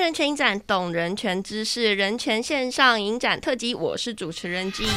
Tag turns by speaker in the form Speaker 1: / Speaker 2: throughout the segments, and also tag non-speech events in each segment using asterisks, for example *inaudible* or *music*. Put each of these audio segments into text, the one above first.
Speaker 1: 人权影展，懂人权知识，人权线上影展特辑，我是主持人静。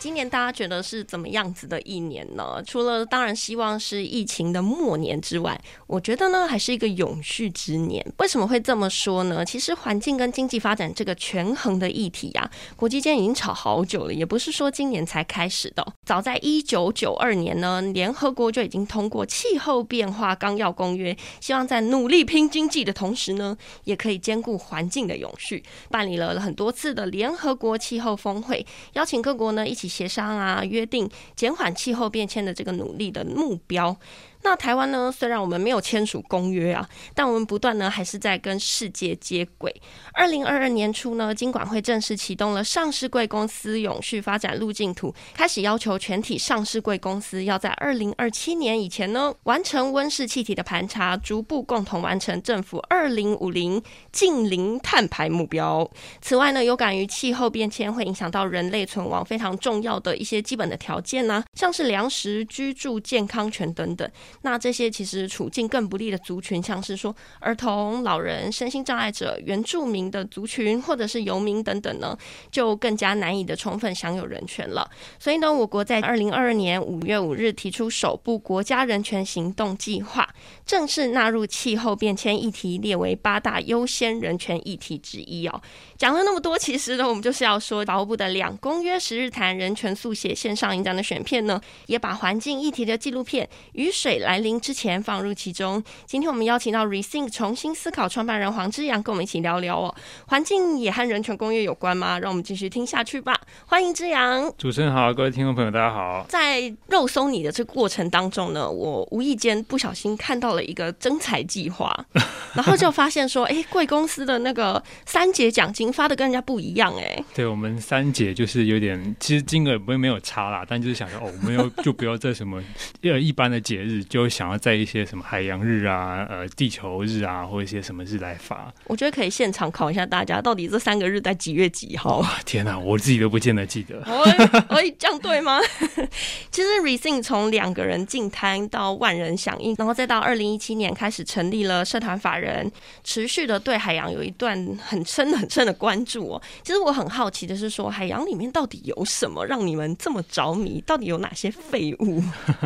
Speaker 1: 今年大家觉得是怎么样子的一年呢？除了当然希望是疫情的末年之外，我觉得呢还是一个永续之年。为什么会这么说呢？其实环境跟经济发展这个权衡的议题啊，国际间已经吵好久了，也不是说今年才开始的。早在一九九二年呢，联合国就已经通过气候变化纲要公约，希望在努力拼经济的同时呢，也可以兼顾环境的永续，办理了很多次的联合国气候峰会，邀请各国呢一起。协商啊，约定减缓气候变迁的这个努力的目标。那台湾呢？虽然我们没有签署公约啊，但我们不断呢还是在跟世界接轨。二零二二年初呢，金管会正式启动了上市贵公司永续发展路径图，开始要求全体上市贵公司要在二零二七年以前呢，完成温室气体的盘查，逐步共同完成政府二零五零近零碳排目标。此外呢，有感于气候变迁会影响到人类存亡非常重要的一些基本的条件呢、啊，像是粮食、居住、健康权等等。那这些其实处境更不利的族群，像是说儿童、老人、身心障碍者、原住民的族群，或者是游民等等呢，就更加难以的充分享有人权了。所以呢，我国在二零二二年五月五日提出首部国家人权行动计划，正式纳入气候变迁议题列为八大优先人权议题之一哦。讲了那么多，其实呢，我们就是要说，法务部的两公约十日谈人权速写线上影展的选片呢，也把环境议题的纪录片《雨水来临之前》放入其中。今天我们邀请到 Rethink 重新思考创办人黄之阳，跟我们一起聊聊哦。环境也和人权公约有关吗？让我们继续听下去吧。欢迎之阳。
Speaker 2: 主持人好，各位听众朋友大家好。
Speaker 1: 在肉松你的这个过程当中呢，我无意间不小心看到了一个征才计划，*laughs* 然后就发现说，哎，贵公司的那个三节奖金发的跟人家不一样，哎。
Speaker 2: 对，我们三节就是有点，其实金额不会没有差啦，但就是想说，哦，我们要就不要在什么呃一般的节日，就想要在一些什么海洋日啊、呃地球日啊，或一些什么日来发。
Speaker 1: 我觉得可以现场考一下大家，到底这三个日在几月几号？
Speaker 2: 天哪，我自己都不见得记得。*laughs*
Speaker 1: 哎哎这样对吗？*laughs* 其实 Rethink 从两个人进摊到万人响应，然后再到二零一七年开始成立了社团法人，持续的对海洋有一段很深很深的关注哦。其实我很好奇的是说，海洋里面到底有什么让你们这么着迷？到底有哪些废物？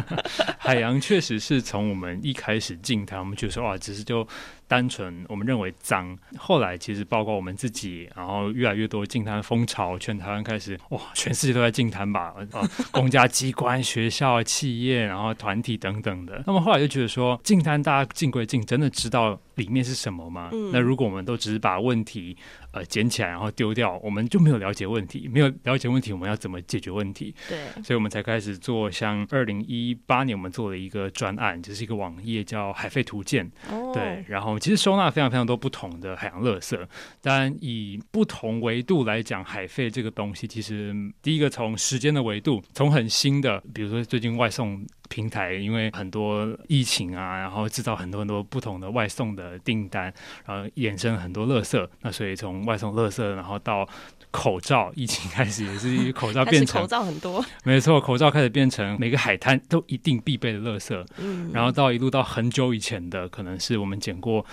Speaker 1: *laughs*
Speaker 2: 海洋确实是从我们一开始进台，我们就说哇，只是就。单纯我们认为脏，后来其实包括我们自己，然后越来越多净滩风潮，全台湾开始哇，全世界都在净滩吧？啊，*laughs* 公家机关、学校、企业，然后团体等等的。那么后来就觉得说，净滩大家净归净，真的知道里面是什么吗？嗯。那如果我们都只是把问题呃捡起来然后丢掉，我们就没有了解问题，没有了解问题，我们要怎么解决问题？
Speaker 1: 对。
Speaker 2: 所以我们才开始做，像二零一八年我们做了一个专案，就是一个网页叫《海废图鉴》。哦。对，然后。其实收纳非常非常多不同的海洋垃圾，当然以不同维度来讲，海废这个东西，其实第一个从时间的维度，从很新的，比如说最近外送平台，因为很多疫情啊，然后制造很多很多不同的外送的订单，然后衍生很多垃圾，那所以从外送垃圾，然后到口罩，疫情开始也是口罩变成
Speaker 1: 口罩很多，
Speaker 2: 没错，口罩开始变成每个海滩都一定必备的垃圾，嗯，然后到一路到很久以前的，可能是我们捡过。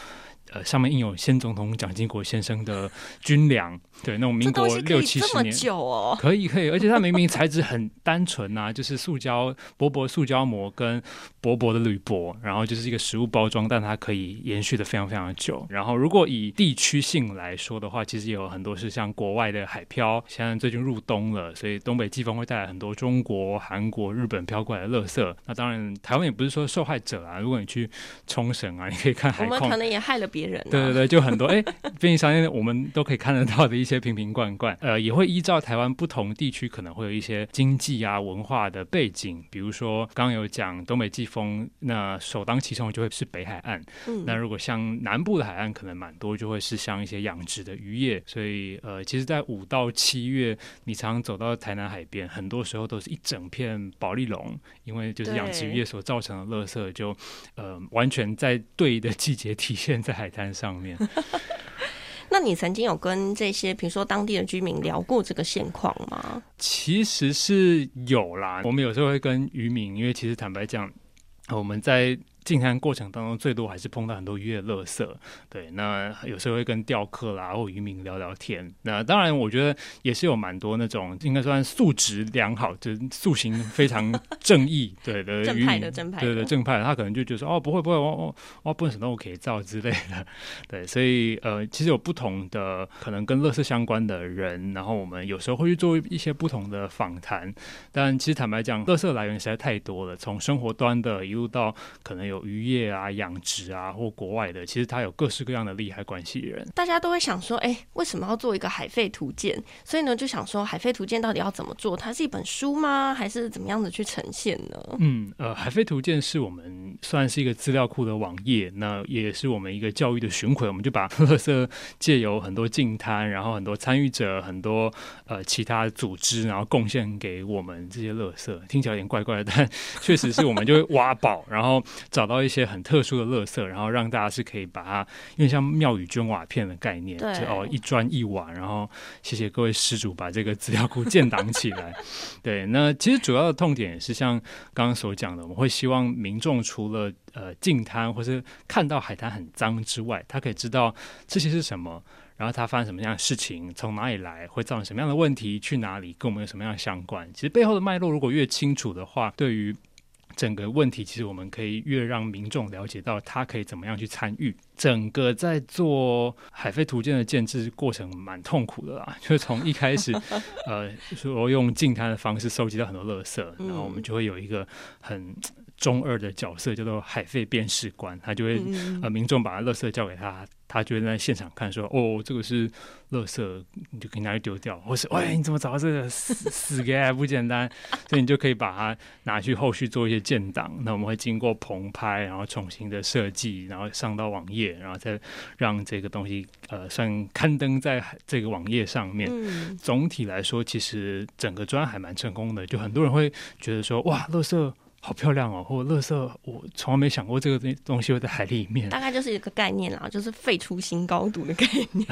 Speaker 2: 呃，上面印有先总统蒋经国先生的军粮，对，那种民国六七十年，
Speaker 1: 久哦，
Speaker 2: 可以可以，而且它明明材质很单纯啊，就是塑胶薄薄塑胶膜跟薄薄的铝箔，然后就是一个食物包装，但它可以延续的非常非常的久。然后如果以地区性来说的话，其实也有很多是像国外的海漂，现在最近入冬了，所以东北季风会带来很多中国、韩国、日本飘过来的垃圾。那当然，台湾也不是说受害者啊，如果你去冲绳啊，你可以看海况，
Speaker 1: 我们可能也害了别。
Speaker 2: 对对对，就很多哎，便利商店我们都可以看得到的一些瓶瓶罐罐，呃，也会依照台湾不同地区可能会有一些经济啊文化的背景，比如说刚刚有讲东北季风，那首当其冲就会是北海岸，嗯，那如果像南部的海岸可能蛮多，就会是像一些养殖的渔业，所以呃，其实，在五到七月，你常常走到台南海边，很多时候都是一整片保利龙，因为就是养殖渔业所造成的垃圾就，就呃完全在对的季节体现在海滩上面，*laughs*
Speaker 1: 那你曾经有跟这些，比如说当地的居民聊过这个现况吗？
Speaker 2: 其实是有啦，我们有时候会跟渔民，因为其实坦白讲，我们在净滩过程当中，最多还是碰到很多渔业垃圾。对，那有时候会跟钓客啦或渔民聊聊天。那当然，我觉得也是有蛮多那种应该算素质良好，就是素行非常正义，*laughs* 对的
Speaker 1: 正派的正派的，
Speaker 2: 对对正派的，他可能就觉得说哦，不会不会，我我我不能什么都可以造之类的。对，所以呃，其实有不同的可能跟垃圾相关的人，然后我们有时候会去做一些不同的访谈。但其实坦白讲，垃圾来源实在太多了，从生活端的一路到可能有渔业啊、养殖啊，或国外的，其实它有各式各样的利害关系人。
Speaker 1: 大家都会想说，哎，为什么要做一个海废图鉴？所以呢，就想说，海废图鉴到底要怎么做？它是一本书吗？还是怎么样子去呈现呢？
Speaker 2: 嗯，呃，海废图鉴是我们算是一个资料库的网页，那也是我们一个教育的巡回。我们就把 *laughs* 垃圾借由很多净滩，然后很多参与者，很多呃其他组织，然后贡献给我们这些乐色。听起来有点怪怪的，但 *laughs* 确实是我们就会挖宝，然后找到一些很特殊的垃圾，然后让大家是可以把它，因为像庙宇捐瓦片的概念，就哦一砖一瓦，然后谢谢各位施主把这个资料库建档起来。*laughs* 对，那其实主要的痛点也是像刚刚所讲的，我们会希望民众除了呃进滩或是看到海滩很脏之外，他可以知道这些是什么。然后它发生什么样的事情，从哪里来，会造成什么样的问题，去哪里，跟我们有什么样的相关？其实背后的脉络如果越清楚的话，对于整个问题，其实我们可以越让民众了解到他可以怎么样去参与。整个在做海废图鉴的建制过程蛮痛苦的啦，*laughs* 就是从一开始，*laughs* 呃，说用净滩的方式收集到很多垃圾，然后我们就会有一个很中二的角色，叫做海废辨识官，他就会呃，民众把垃圾交给他。他就会在现场看，说：“哦，这个是垃圾，你就可以拿去丢掉。”或是：“喂，你怎么找到这个死死给还不简单？” *laughs* 所以你就可以把它拿去后续做一些建档。那我们会经过棚拍，然后重新的设计，然后上到网页，然后再让这个东西呃算刊登在这个网页上面。嗯。总体来说，其实整个专案还蛮成功的。就很多人会觉得说：“哇，垃圾。”好漂亮哦！或垃圾，我从来没想过这个东东西会在海里面。
Speaker 1: 大概就是一个概念啦，就是废出新高度的概念。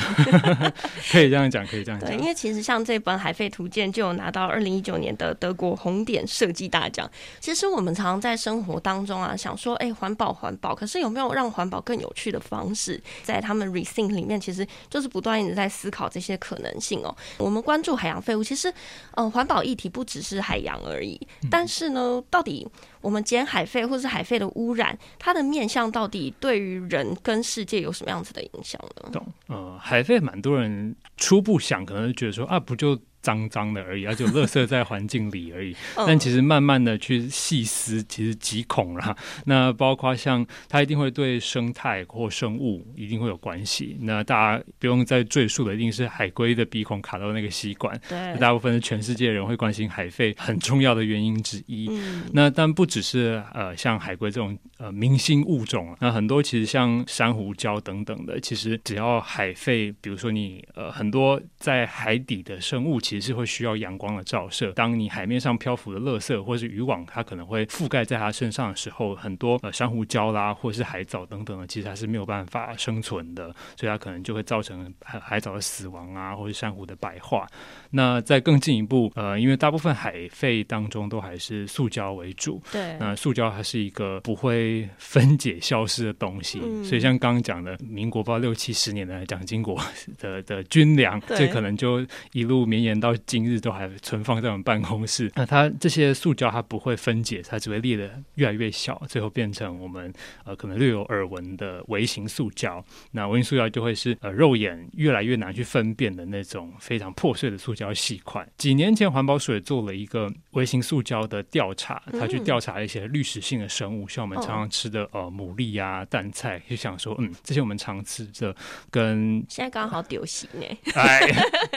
Speaker 1: *laughs*
Speaker 2: 可以这样讲，可以这样讲。
Speaker 1: 对，因为其实像这本《海废图鉴》就有拿到二零一九年的德国红点设计大奖。其实我们常常在生活当中啊，想说，哎，环保环保，可是有没有让环保更有趣的方式？在他们 Rethink 里面，其实就是不断一直在思考这些可能性哦。我们关注海洋废物，其实，呃，环保议题不只是海洋而已。但是呢，到底我们捡海废或是海废的污染，它的面向到底对于人跟世界有什么样子的影响呢？
Speaker 2: 懂，呃，海废蛮多人初步想，可能觉得说啊，不就。脏脏的而已，而且垃圾在环境里而已。*laughs* 但其实慢慢的去细思，其实极恐啦。*laughs* 那包括像它一定会对生态或生物一定会有关系。那大家不用再赘述的，一定是海龟的鼻孔卡到那个吸管。对，大部分是全世界人会关心海废很重要的原因之一。嗯、那但不只是呃像海龟这种呃明星物种，那很多其实像珊瑚礁等等的，其实只要海废，比如说你呃很多在海底的生物。其实是会需要阳光的照射。当你海面上漂浮的垃圾或是渔网，它可能会覆盖在它身上的时候，很多呃珊瑚礁啦，或者是海藻等等的，其实它是没有办法生存的，所以它可能就会造成海海藻的死亡啊，或是珊瑚的白化。那再更进一步，呃，因为大部分海废当中都还是塑胶为主，对，那塑胶它是一个不会分解消失的东西，嗯、所以像刚刚讲的，民国不知道六七十年的蒋经国 *laughs* 的的军粮，这可能就一路绵延。到今日都还存放在我们办公室。那它这些塑胶它不会分解，它只会裂得越来越小，最后变成我们呃可能略有耳闻的微型塑胶。那微型塑胶就会是呃肉眼越来越难去分辨的那种非常破碎的塑胶细块。几年前环保署也做了一个微型塑胶的调查，他去调查一些滤食性的生物，像我们常常吃的呃牡蛎啊、蛋菜，就想说嗯这些我们常吃的跟
Speaker 1: 现在刚好丢席呢。
Speaker 2: 哎，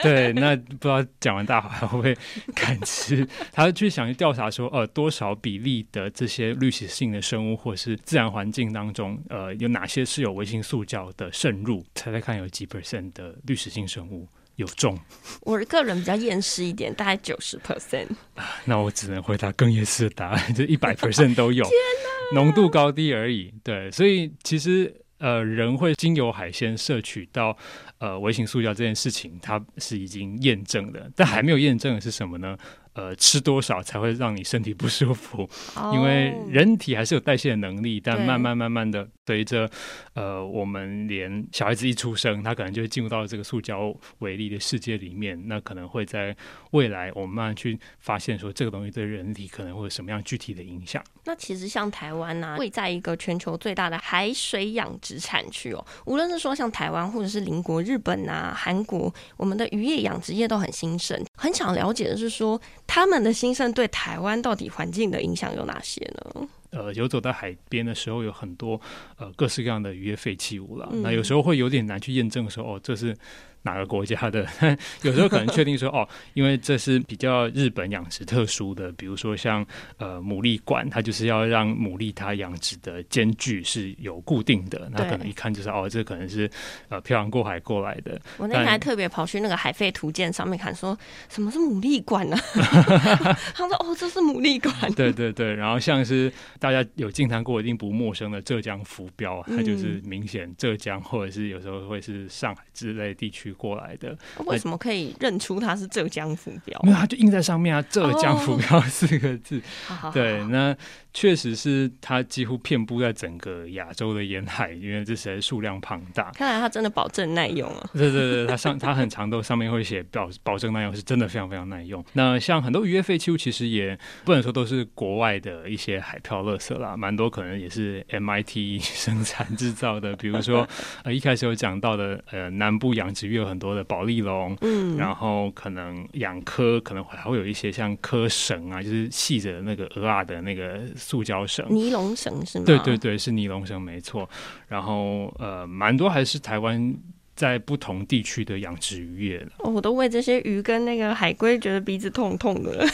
Speaker 2: 对，那不知道。讲完大话还会不会敢吃？他去想去调查说，呃，多少比例的这些滤食性的生物，或者是自然环境当中，呃，有哪些是有微型塑胶的渗入？猜猜看，有几 percent 的滤食性生物有中？
Speaker 1: 我个人比较厌世一点，大概九十 percent。*laughs*
Speaker 2: 那我只能回答更厌世的答案，就一百 percent 都有，*laughs* 浓度高低而已。对，所以其实。呃，人会经由海鲜摄取到呃微型塑胶这件事情，它是已经验证的，但还没有验证的是什么呢？呃吃多少才会让你身体不舒服，因为人体还是有代谢的能力，但慢慢慢慢的随着呃我们连小孩子一出生，他可能就会进入到这个塑胶微粒的世界里面，那可能会在未来我们慢慢去发现说这个东西对人体可能会有什么样具体的影响。
Speaker 1: 那其实像台湾呢、啊，位在一个全球最大的海水养殖产区哦，无论是说像台湾或者是邻国日本啊、韩国，我们的渔业养殖业都很兴盛。很想了解的是说，他们的兴盛对台湾到底环境的影响有哪些呢？
Speaker 2: 呃，游走在海边的时候，有很多呃各式各样的渔业废弃物了。嗯、那有时候会有点难去验证说，哦，这是。哪个国家的？*laughs* 有时候可能确定说哦，因为这是比较日本养殖特殊的，比如说像呃牡蛎馆，它就是要让牡蛎它养殖的间距是有固定的，那可能一看就是哦，这可能是呃漂洋过海过来的。
Speaker 1: 我那天还特别跑去那个海废图鉴上面看，说什么是牡蛎馆呢？*laughs* 他说哦，这是牡蛎馆。
Speaker 2: 对对对，然后像是大家有经常过一定不陌生的浙江浮标，它就是明显浙江或者是有时候会是上海之类地区。过来的，
Speaker 1: 为什么可以认出它是浙江浮标？
Speaker 2: 因为它就印在上面啊，“浙江浮标”四个字。
Speaker 1: 哦、
Speaker 2: 对，那确实是它几乎遍布在整个亚洲的沿海，因为这实在数量庞大。
Speaker 1: 看来它真的保证耐用啊！
Speaker 2: 对 *laughs* 对对，它上它很长都上面会写保保证耐用，是真的非常非常耐用。那像很多渔业废弃物，其实也不能说都是国外的一些海漂垃圾啦，蛮多可能也是 MIT 生产制造的。比如说 *laughs* 呃，一开始有讲到的呃，南部养殖有。很多的保利龙，嗯，然后可能养科，可能还会有一些像科绳啊，就是系着那个鹅啊的那个塑胶绳，
Speaker 1: 尼龙绳是吗？
Speaker 2: 对对对，是尼龙绳，没错。然后呃，蛮多还是台湾。在不同地区的养殖渔业，
Speaker 1: 哦，我都为这些鱼跟那个海龟觉得鼻子痛痛的。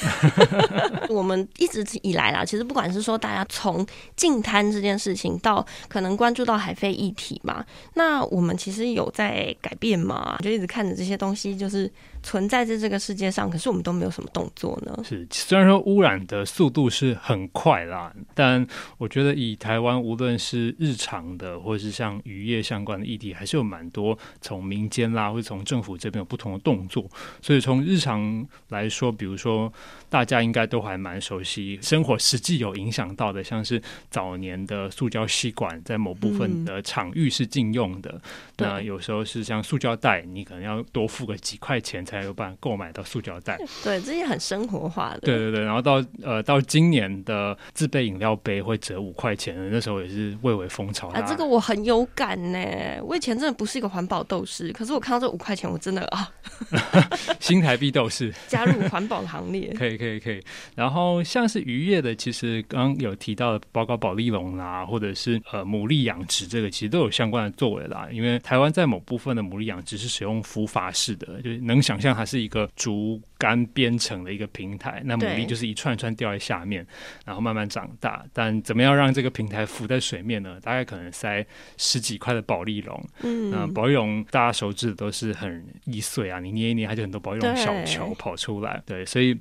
Speaker 1: *laughs* 我们一直以来啦，其实不管是说大家从净滩这件事情，到可能关注到海废议题嘛，那我们其实有在改变嘛，就一直看着这些东西，就是。存在在这个世界上，可是我们都没有什么动作呢。
Speaker 2: 是，虽然说污染的速度是很快啦，但我觉得以台湾无论是日常的，或者是像渔业相关的议题，还是有蛮多从民间啦，或者从政府这边有不同的动作。所以从日常来说，比如说大家应该都还蛮熟悉，生活实际有影响到的，像是早年的塑胶吸管在某部分的场域是禁用的，嗯、那有时候是像塑胶袋，你可能要多付个几块钱。才有办法购买到塑胶袋，*laughs*
Speaker 1: 对，这些很生活化的。
Speaker 2: 对对对，然后到呃到今年的自备饮料杯会折五块钱，那时候也是蔚为风潮。
Speaker 1: 啊，这个我很有感呢。我以前真的不是一个环保斗士，可是我看到这五块钱，我真的啊 *laughs* *laughs*
Speaker 2: 新台币斗士
Speaker 1: 加入环保行列。
Speaker 2: 可以可以可以。然后像是渔业的，其实刚刚有提到的，包括保利龙啦，或者是呃牡蛎养殖，这个其实都有相关的作为啦。因为台湾在某部分的牡蛎养殖是使用浮筏式的，就是能想。像它是一个竹竿编成的一个平台，那牡蛎就是一串一串掉在下面，然后慢慢长大。但怎么样让这个平台浮在水面呢？大概可能塞十几块的保利龙。嗯，那保利龙大家熟知的都是很易碎啊，你捏一捏，它就很多保利龙小球跑出来。对，所以。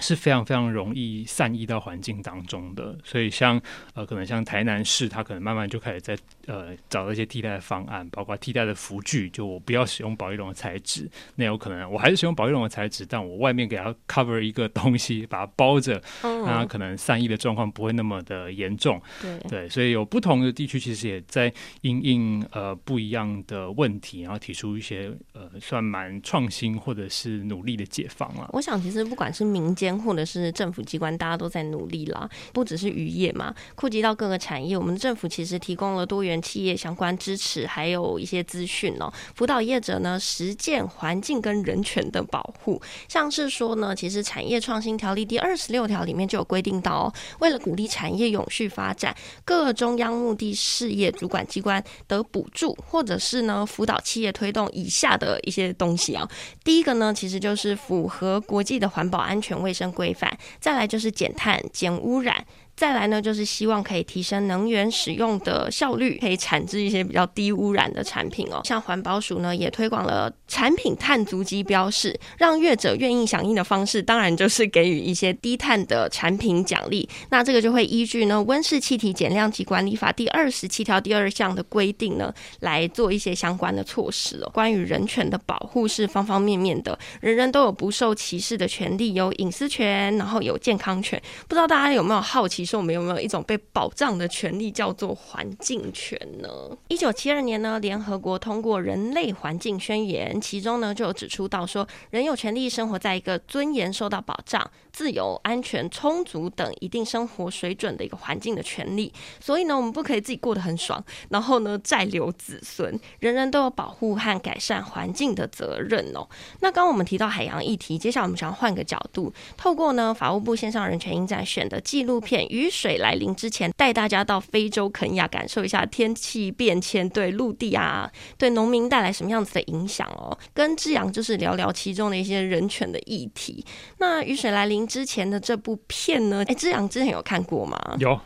Speaker 2: 是非常非常容易散逸到环境当中的，所以像呃，可能像台南市，它可能慢慢就开始在呃找到一些替代的方案，包括替代的服具，就我不要使用保丽龙的材质，那有可能我还是使用保丽龙的材质，但我外面给它 cover 一个东西，把它包着，让它可能散逸的状况不会那么的严重。对对，所以有不同的地区其实也在因应呃不一样的问题，然后提出一些呃算蛮创新或者是努力的解放了。
Speaker 1: 我想其实不管是民间。或者是政府机关，大家都在努力啦。不只是渔业嘛，扩及到各个产业，我们的政府其实提供了多元企业相关支持，还有一些资讯哦，辅导业者呢实践环境跟人权的保护。像是说呢，其实产业创新条例第二十六条里面就有规定到哦，为了鼓励产业永续发展，各中央目的事业主管机关得补助，或者是呢辅导企业推动以下的一些东西啊。第一个呢，其实就是符合国际的环保安全卫规范，再来就是减碳、减污染。再来呢，就是希望可以提升能源使用的效率，可以产制一些比较低污染的产品哦。像环保署呢，也推广了产品碳足迹标示，让业者愿意响应的方式，当然就是给予一些低碳的产品奖励。那这个就会依据呢《温室气体减量及管理法》第二十七条第二项的规定呢，来做一些相关的措施哦。关于人权的保护是方方面面的，人人都有不受歧视的权利，有隐私权，然后有健康权。不知道大家有没有好奇，说我们有没有一种被保障的权利，叫做环境权呢？一九七二年呢，联合国通过《人类环境宣言》，其中呢就有指出到说，人有权利生活在一个尊严受到保障、自由、安全、充足等一定生活水准的一个环境的权利。所以呢，我们不可以自己过得很爽，然后呢再留子孙。人人都有保护和改善环境的责任哦。那刚刚我们提到海洋议题，接下来我们想要换个角度，透过呢法务部线上人权影展选的纪录片《雨水来临之前》，带大家到非洲肯亚感受一下天气变迁对陆地啊、对农民带来什么样子的影响哦。跟之阳就是聊聊其中的一些人权的议题。那《雨水来临之前》的这部片呢？哎，之阳之前有看过吗？
Speaker 2: 有。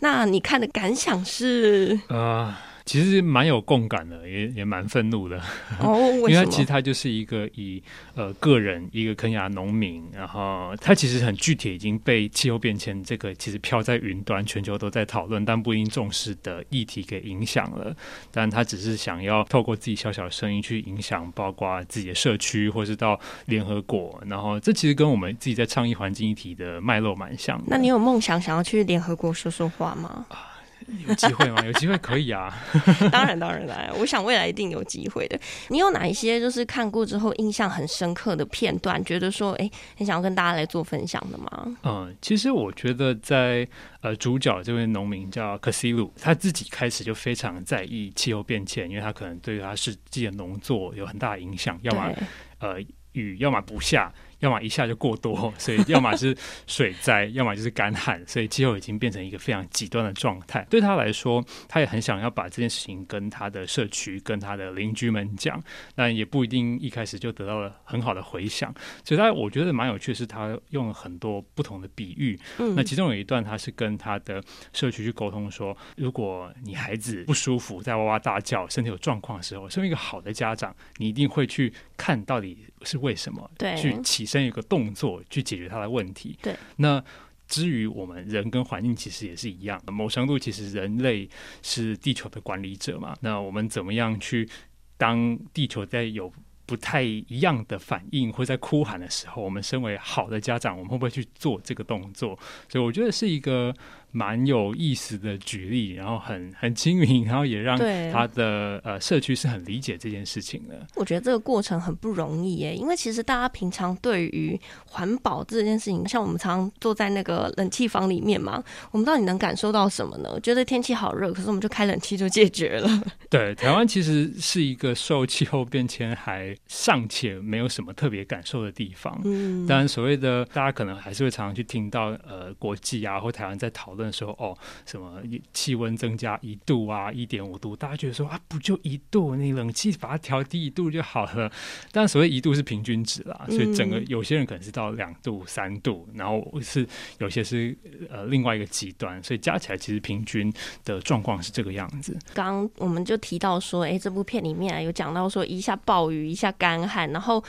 Speaker 1: 那你看的感想是？
Speaker 2: 呃其实蛮有共感的，也也蛮愤怒的。
Speaker 1: 哦，*laughs*
Speaker 2: 因为他其实他就是一个以呃个人一个肯亚农民，然后他其实很具体，已经被气候变迁这个其实飘在云端，全球都在讨论，但不一定重视的议题给影响了。但他只是想要透过自己小小的声音去影响，包括自己的社区，或是到联合国。然后这其实跟我们自己在倡议环境议题的脉络蛮像的。
Speaker 1: 那你有梦想想要去联合国说说话吗？*laughs*
Speaker 2: 有机会吗？有机会可以啊！*laughs*
Speaker 1: 当然，当然来，我想未来一定有机会的。你有哪一些就是看过之后印象很深刻的片段，觉得说，哎、欸，很想要跟大家来做分享的吗？
Speaker 2: 嗯，其实我觉得在呃，主角这位农民叫克西鲁，他自己开始就非常在意气候变迁，因为他可能对他实际的农作有很大的影响，要么呃雨，要么不下。要么一下就过多，所以要么是水灾，要么就是干旱，所以气候已经变成一个非常极端的状态。对他来说，他也很想要把这件事情跟他的社区、跟他的邻居们讲，但也不一定一开始就得到了很好的回响。所以他我觉得蛮有趣的是，他用了很多不同的比喻。嗯，那其中有一段，他是跟他的社区去沟通说，如果你孩子不舒服，在哇哇大叫，身体有状况的时候，身为一个好的家长，你一定会去看到底是为什么，
Speaker 1: 对，
Speaker 2: 去起。先有个动作去解决它的问题。
Speaker 1: 对，
Speaker 2: 那至于我们人跟环境其实也是一样，某程度其实人类是地球的管理者嘛。那我们怎么样去当地球在有不太一样的反应或在哭喊的时候，我们身为好的家长，我们会不会去做这个动作？所以我觉得是一个。蛮有意思的举例，然后很很亲民，然后也让他的呃社区是很理解这件事情的。
Speaker 1: 我觉得这个过程很不容易耶，因为其实大家平常对于环保这件事情，像我们常常坐在那个冷气房里面嘛，我们到底能感受到什么呢？觉得天气好热，可是我们就开冷气就解决了。*laughs*
Speaker 2: 对，台湾其实是一个受气候变迁还尚且没有什么特别感受的地方。嗯，当然所谓的大家可能还是会常常去听到呃国际啊或台湾在讨论。的时候哦，什么气温增加一度啊，一点五度，大家觉得说啊，不就一度，你冷气把它调低一度就好了。但所谓一度是平均值啦，所以整个有些人可能是到两度、三度，然后是有些是呃另外一个极端，所以加起来其实平均的状况是这个样子。
Speaker 1: 刚我们就提到说，哎，这部片里面有讲到说，一下暴雨，一下干旱，然后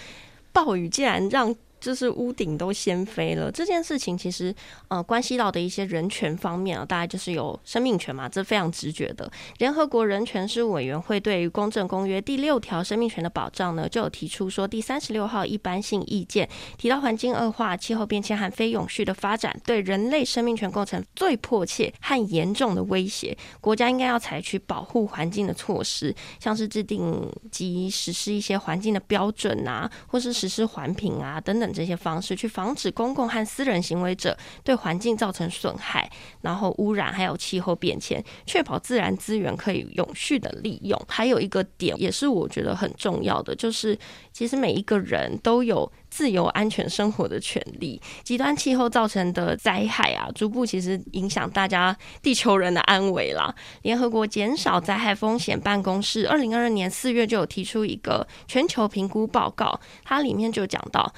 Speaker 1: 暴雨竟然让。就是屋顶都掀飞了，这件事情其实呃关系到的一些人权方面啊，大概就是有生命权嘛，这非常直觉的。联合国人权事务委员会对于公正公约第六条生命权的保障呢，就有提出说，第三十六号一般性意见提到，环境恶化、气候变迁和非永续的发展对人类生命权构成最迫切和严重的威胁，国家应该要采取保护环境的措施，像是制定及实施一些环境的标准啊，或是实施环评啊等等。这些方式去防止公共和私人行为者对环境造成损害，然后污染，还有气候变迁，确保自然资源可以永续的利用。还有一个点也是我觉得很重要的，就是其实每一个人都有自由安全生活的权利。极端气候造成的灾害啊，逐步其实影响大家地球人的安危啦。联合国减少灾害风险办公室二零二二年四月就有提出一个全球评估报告，它里面就讲到。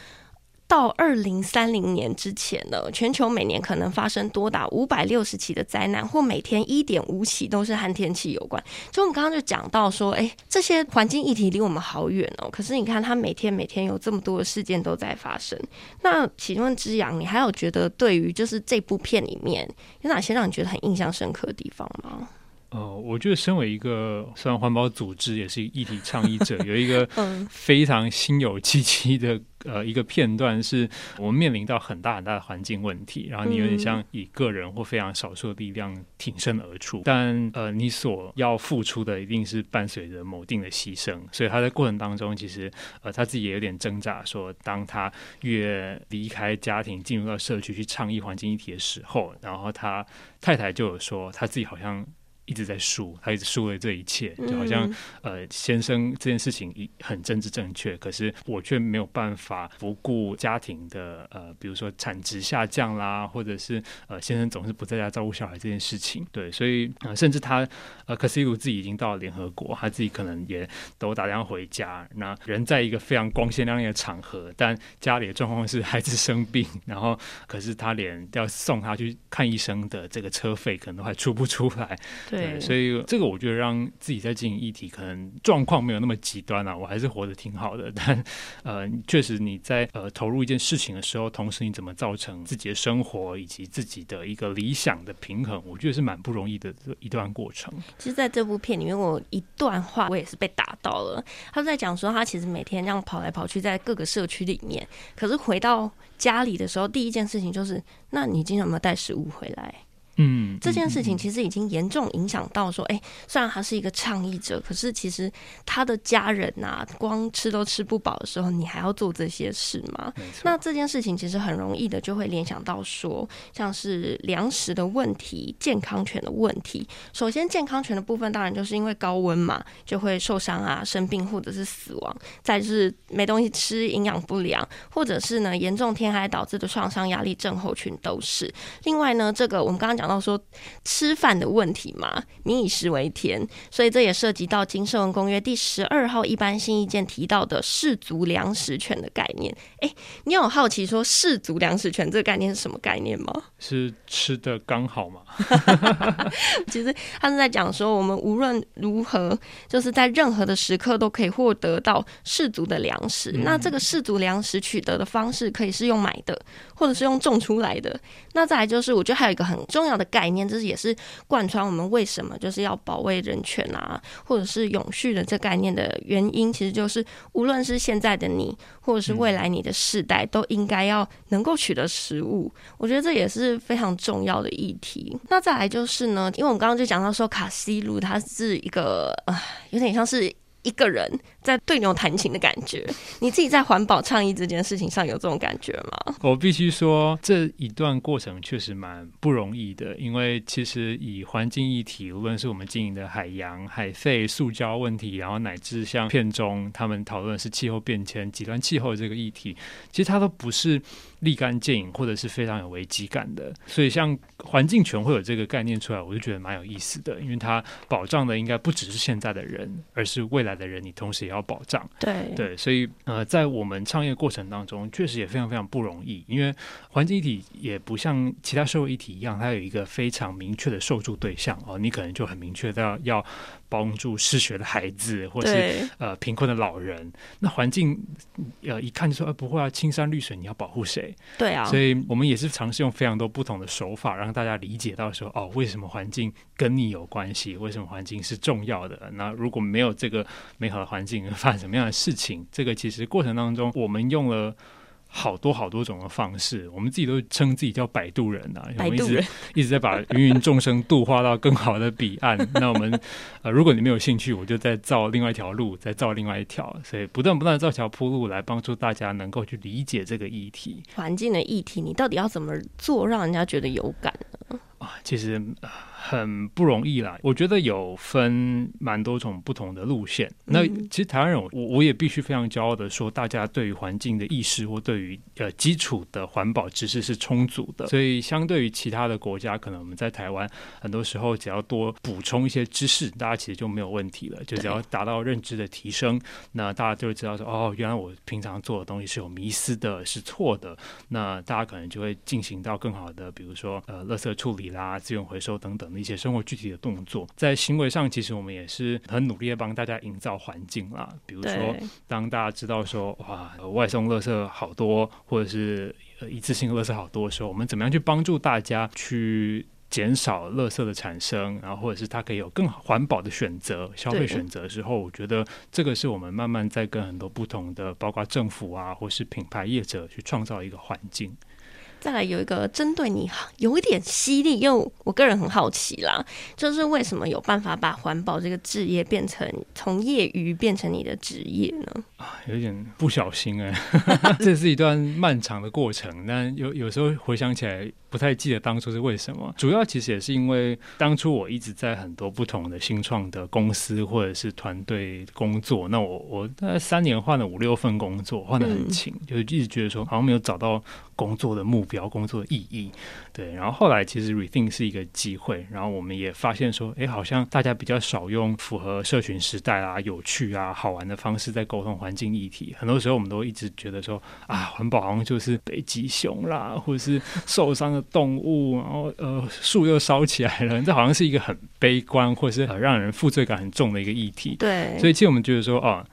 Speaker 1: 到二零三零年之前呢，全球每年可能发生多达五百六十起的灾难，或每天一点五起都是和天气有关。就我们刚刚就讲到说，哎，这些环境议题离我们好远哦。可是你看，它每天每天有这么多的事件都在发生。那请问之扬，你还有觉得对于就是这部片里面有哪些让你觉得很印象深刻的地方吗？
Speaker 2: 哦，我觉得身为一个虽然环保组织，也是议题倡议者，*laughs* 有一个非常心有戚戚的呃一个片段，是我们面临到很大很大的环境问题，然后你有点像以个人或非常少数的力量挺身而出，但呃你所要付出的一定是伴随着某定的牺牲，所以他在过程当中其实呃他自己也有点挣扎，说当他越离开家庭进入到社区去倡议环境议题的时候，然后他太太就有说他自己好像。一直在输，他一直输了这一切，就好像、嗯、呃，先生这件事情很政治正确，可是我却没有办法不顾家庭的呃，比如说产值下降啦，或者是呃，先生总是不在家照顾小孩这件事情。对，所以呃，甚至他呃，可是如自己已经到了联合国，他自己可能也都打电话回家，那人在一个非常光鲜亮丽的场合，但家里的状况是孩子生病，然后可是他连要送他去看医生的这个车费可能都还出不出来。对，所以这个我觉得让自己在经营议题，可能状况没有那么极端啊，我还是活得挺好的。*laughs* 但呃，确实你在呃投入一件事情的时候，同时你怎么造成自己的生活以及自己的一个理想的平衡，我觉得是蛮不容易的一段过程。
Speaker 1: 其实，在这部片里面，我一段话我也是被打到了。他在讲说，他其实每天这样跑来跑去，在各个社区里面，可是回到家里的时候，第一件事情就是，那你今天有没有带食物回来？
Speaker 2: 嗯，
Speaker 1: 这件事情其实已经严重影响到说，哎、欸，虽然他是一个倡议者，可是其实他的家人呐、啊，光吃都吃不饱的时候，你还要做这些事吗？那这件事情其实很容易的就会联想到说，像是粮食的问题、健康权的问题。首先，健康权的部分当然就是因为高温嘛，就会受伤啊、生病或者是死亡。再就是没东西吃、营养不良，或者是呢严重天灾导致的创伤压力症候群都是。另外呢，这个我们刚刚讲到说吃饭的问题嘛，民以食为天，所以这也涉及到《金社文公约》第十二号一般性意见提到的氏族粮食权的概念。哎、欸，你有好奇说氏族粮食权这个概念是什么概念吗？
Speaker 2: 是吃的刚好吗？*laughs*
Speaker 1: 其实他是在讲说，我们无论如何，就是在任何的时刻都可以获得到氏族的粮食。嗯、那这个氏族粮食取得的方式，可以是用买的，或者是用种出来的。那再来就是，我觉得还有一个很重要的。的概念，这是也是贯穿我们为什么就是要保卫人权啊，或者是永续的这概念的原因，其实就是无论是现在的你，或者是未来你的世代，都应该要能够取得食物。我觉得这也是非常重要的议题。那再来就是呢，因为我们刚刚就讲到说，卡西路它是一个呃，有点像是。一个人在对牛弹琴的感觉，*laughs* 你自己在环保倡议这件事情上有这种感觉吗？
Speaker 2: 我必须说，这一段过程确实蛮不容易的，因为其实以环境议题，无论是我们经营的海洋、海废、塑胶问题，然后乃至像片中他们讨论是气候变迁、极端气候这个议题，其实它都不是立竿见影或者是非常有危机感的。所以像环境权会有这个概念出来，我就觉得蛮有意思的，因为它保障的应该不只是现在的人，而是未来的人，你同时也要保障，
Speaker 1: 对
Speaker 2: 对，所以呃，在我们创业过程当中，确实也非常非常不容易，因为环境一体也不像其他社会一体一样，它有一个非常明确的受助对象哦，你可能就很明确的要要帮助失学的孩子，*laughs* 或是呃贫困的老人。那环境呃一看就说，呃不会啊，青山绿水，你要保护谁？
Speaker 1: 对啊，
Speaker 2: 所以我们也是尝试用非常多不同的手法，让大家理解到说，哦，为什么环境跟你有关系？为什么环境是重要的？那如果没有这个。美好的环境发生什么样的事情？这个其实过程当中，我们用了好多好多种的方式，我们自己都称自己叫摆渡人啊，我们一直一直在把芸芸众生度化到更好的彼岸。*laughs* 那我们呃，如果你没有兴趣，我就再造另外一条路，再造另外一条，所以不断不断造桥铺路，来帮助大家能够去理解这个议题。
Speaker 1: 环境的议题，你到底要怎么做，让人家觉得有感呢？
Speaker 2: 啊，其实。呃很不容易啦。我觉得有分蛮多种不同的路线。那其实台湾人，我我也必须非常骄傲的说，大家对于环境的意识或对于呃基础的环保知识是充足的。所以相对于其他的国家，可能我们在台湾很多时候只要多补充一些知识，大家其实就没有问题了。就只要达到认知的提升，那大家就会知道说，哦，原来我平常做的东西是有迷思的，是错的。那大家可能就会进行到更好的，比如说呃，垃圾处理啦、资源回收等等的一些生活具体的动作。在行为上，其实我们也是很努力的帮大家营造环境啦。比如说，当大家知道说哇，外送垃圾好多，或者是呃一次性垃圾好多的时候，我们怎么样去帮助大家去减少垃圾的产生，然后或者是它可以有更环保的选择、消费选择的时候，我觉得这个是我们慢慢在跟很多不同的，包括政府啊，或是品牌业者去创造一个环境。
Speaker 1: 再来有一个针对你有一点犀利，因为我个人很好奇啦，就是为什么有办法把环保这个职业变成从业余变成你的职业呢？
Speaker 2: 啊，有点不小心哎，*laughs* 这是一段漫长的过程，但有有时候回想起来。不太记得当初是为什么，主要其实也是因为当初我一直在很多不同的新创的公司或者是团队工作，那我我大概三年换了五六份工作，换的很勤，嗯、就是一直觉得说好像没有找到工作的目标、工作的意义。对，然后后来其实 Rethink 是一个机会，然后我们也发现说，哎，好像大家比较少用符合社群时代啊、有趣啊、好玩的方式在沟通环境议题。很多时候我们都一直觉得说啊，环保好像就是北极熊啦，或者是受伤的。动物，然后呃，树又烧起来了，这好像是一个很悲观，或者是让人负罪感很重的一个议题。
Speaker 1: 对，
Speaker 2: 所以其实我们觉得说，啊，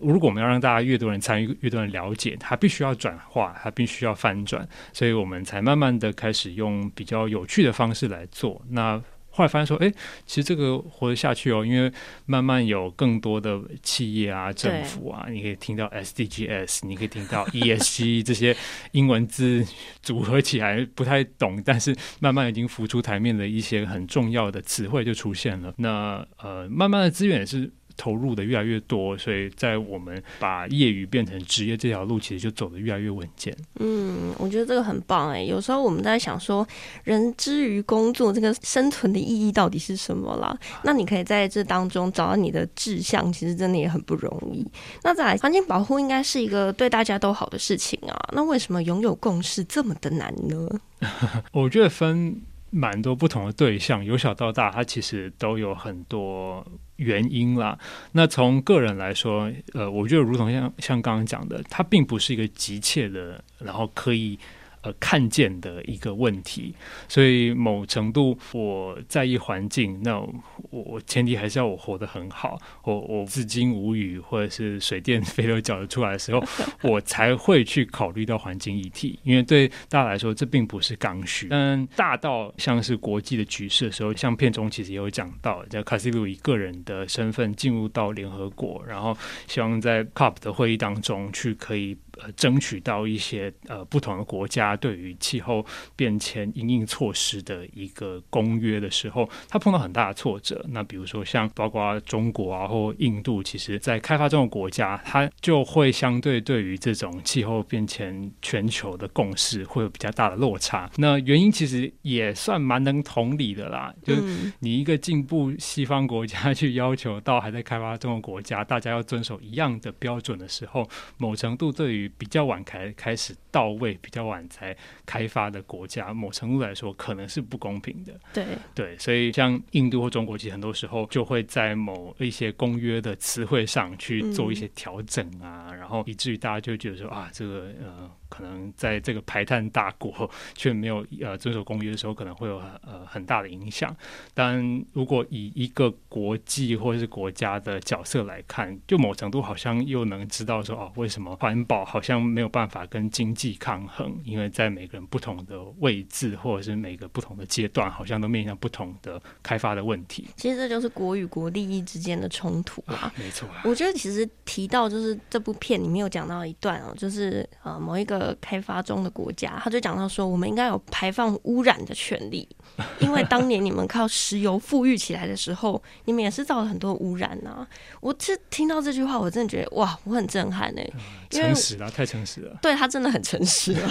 Speaker 2: 如果我们要让大家越多人参与，越多人了解，它必须要转化，它必须要翻转，所以我们才慢慢的开始用比较有趣的方式来做。那后来发现说，哎，其实这个活得下去哦，因为慢慢有更多的企业啊、政府啊，你可以听到 SDGs，你可以听到 ESG 这些英文字组合起来不太懂，但是慢慢已经浮出台面的一些很重要的词汇就出现了。那呃，慢慢的资源也是。投入的越来越多，所以在我们把业余变成职业这条路，其实就走得越来越稳健。
Speaker 1: 嗯，我觉得这个很棒哎。有时候我们在想说，人之于工作，这个生存的意义到底是什么啦？那你可以在这当中找到你的志向，其实真的也很不容易。那再来，环境保护应该是一个对大家都好的事情啊。那为什么拥有共识这么的难呢？*laughs*
Speaker 2: 我觉得分蛮多不同的对象，由小到大，它其实都有很多。原因啦，那从个人来说，呃，我觉得如同像像刚刚讲的，它并不是一个急切的，然后可以。呃，看见的一个问题，所以某程度我在意环境，那我，我前提还是要我活得很好，我我至今无语，或者是水电 *laughs* 飞流搅得出来的时候，我才会去考虑到环境议题，因为对大家来说，这并不是刚需。但大到像是国际的局势的时候，像片中其实也有讲到，叫卡西鲁以个人的身份进入到联合国，然后希望在 COP 的会议当中去可以。呃，争取到一些呃不同的国家对于气候变迁应应措施的一个公约的时候，他碰到很大的挫折。那比如说像包括中国啊或印度，其实在开发中的国家，它就会相对对于这种气候变迁全球的共识会有比较大的落差。那原因其实也算蛮能同理的啦，就是你一个进步西方国家去要求到还在开发中的国家，大家要遵守一样的标准的时候，某程度对于比较晚开开始到位，比较晚才开发的国家，某程度来说可能是不公平的。
Speaker 1: 对
Speaker 2: 对，所以像印度或中国，其实很多时候就会在某一些公约的词汇上去做一些调整啊，嗯、然后以至于大家就觉得说啊，这个呃。可能在这个排碳大国 *laughs* 却没有呃遵守公约的时候，可能会有呃很大的影响。但如果以一个国际或者是国家的角色来看，就某程度好像又能知道说哦，为什么环保好像没有办法跟经济抗衡？因为在每个人不同的位置或者是每个不同的阶段，好像都面向不同的开发的问题。
Speaker 1: 其实这就是国与国利益之间的冲突啊。
Speaker 2: 没错啊，
Speaker 1: 我觉得其实提到就是这部片里面有讲到一段哦，就是呃某一个。个开发中的国家，他就讲到说，我们应该有排放污染的权利，*laughs* 因为当年你们靠石油富裕起来的时候，你们也是造了很多污染呐、啊。我这听到这句话，我真的觉得哇，我很震撼哎、欸，
Speaker 2: 诚实了，太诚实了，
Speaker 1: 对他真的很诚实了。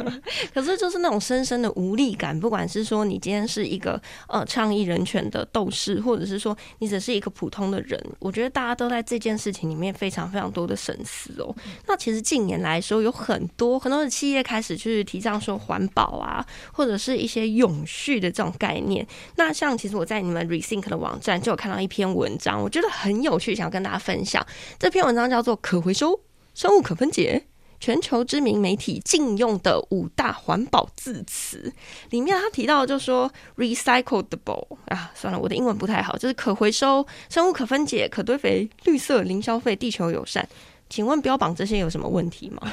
Speaker 1: *laughs* 可是就是那种深深的无力感，不管是说你今天是一个呃倡议人权的斗士，或者是说你只是一个普通的人，我觉得大家都在这件事情里面非常非常多的深思哦。那其实近年来说，有很多很多的企业开始去提倡说环保啊，或者是一些永续的这种概念。那像其实我在你们 Rethink 的网站就有看到一篇文章，我觉得很有趣，想要跟大家分享。这篇文章叫做《可回收、生物可分解》。全球知名媒体禁用的五大环保字词，里面他提到就说 recyclable 啊，算了，我的英文不太好，就是可回收、生物可分解、可堆肥、绿色、零消费、地球友善。请问标榜这些有什么问题吗？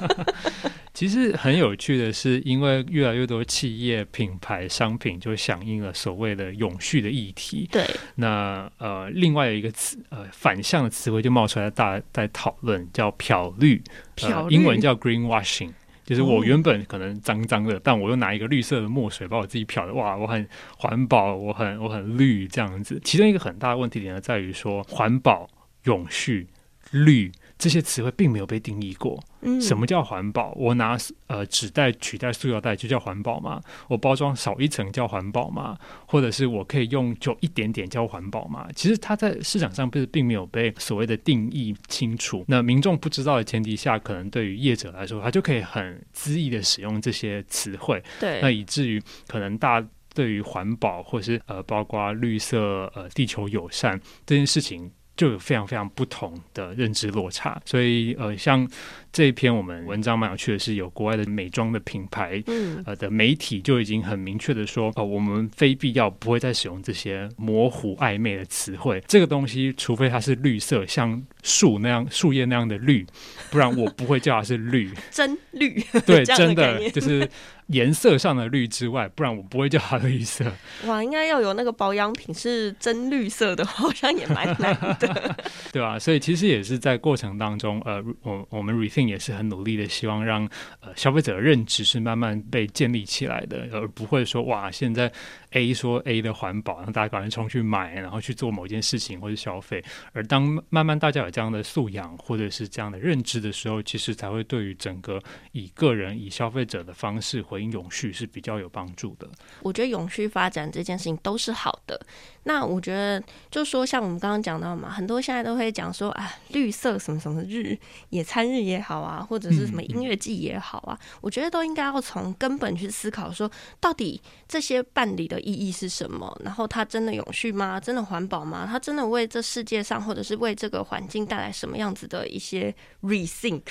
Speaker 1: *laughs*
Speaker 2: 其实很有趣的是，因为越来越多企业品牌商品就响应了所谓的永续的议题。
Speaker 1: 对，
Speaker 2: 那呃，另外有一个词呃反向的词汇就冒出来，大家在讨论叫漂绿，
Speaker 1: 漂
Speaker 2: 英文叫 greenwashing，就是我原本可能脏脏的，哦、但我又拿一个绿色的墨水把我自己漂的，哇，我很环保，我很我很绿这样子。其中一个很大的问题点呢，在于说环保、永续。绿这些词汇并没有被定义过。嗯，什么叫环保？我拿呃纸袋取代塑料袋就叫环保吗？我包装少一层叫环保吗？或者是我可以用久一点点叫环保吗？其实它在市场上不是并没有被所谓的定义清楚。那民众不知道的前提下，可能对于业者来说，他就可以很恣意的使用这些词汇。
Speaker 1: 对，
Speaker 2: 那以至于可能大家对于环保或是呃包括绿色呃地球友善这件事情。就有非常非常不同的认知落差，所以呃，像这一篇我们文章蛮有趣的是，有国外的美妆的品牌，嗯，呃的媒体就已经很明确的说，哦、呃，我们非必要不会再使用这些模糊暧昧的词汇，这个东西除非它是绿色，像树那样树叶那样的绿，不然我不会叫它是绿，*laughs*
Speaker 1: 真绿，
Speaker 2: 对，*laughs* 真的就是。颜色上的绿之外，不然我不会叫它绿色。
Speaker 1: 哇，应该要有那个保养品是真绿色的，好像也蛮难的，*laughs*
Speaker 2: 对吧、啊？所以其实也是在过程当中，呃，我我们 Rethink 也是很努力的，希望让呃消费者的认知是慢慢被建立起来的，而不会说哇，现在 A 说 A 的环保，让大家赶快冲去买，然后去做某件事情或者消费。而当慢慢大家有这样的素养或者是这样的认知的时候，其实才会对于整个以个人以消费者的方式回应永续是比较有帮助的。
Speaker 1: 我觉得永续发展这件事情都是好的。那我觉得，就说像我们刚刚讲到嘛，很多现在都会讲说啊，绿色什么什么日、野餐日也好啊，或者是什么音乐季也好啊，嗯嗯，我觉得都应该要从根本去思考，说到底这些办理的意义是什么？然后它真的永续吗？真的环保吗？它真的为这世界上或者是为这个环境带来什么样子的一些 rethink？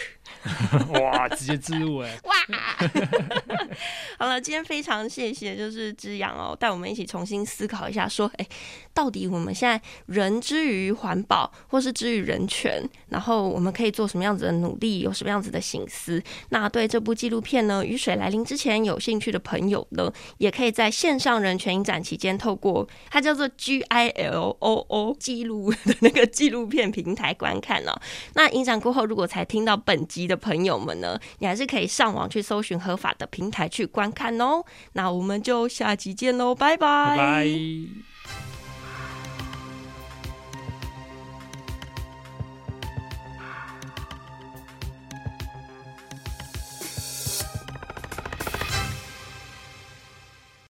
Speaker 1: *laughs*
Speaker 2: 哇，直接植入哎！*laughs* 哇，*laughs*
Speaker 1: 好了，今天非常谢谢，就是之阳哦，带我们一起重新思考一下，说，哎，到底我们现在人之于环保，或是之于人权，然后我们可以做什么样子的努力，有什么样子的醒思？那对这部纪录片呢，《雨水来临之前》有兴趣的朋友呢，也可以在线上人全影展期间，透过它叫做 G I L O O 记录的那个纪录片平台观看哦。那影展过后，如果才听到本集的朋友们呢，你还是可以上网去搜寻合法的平台去观看哦。那我们就下集见喽，
Speaker 2: 拜拜。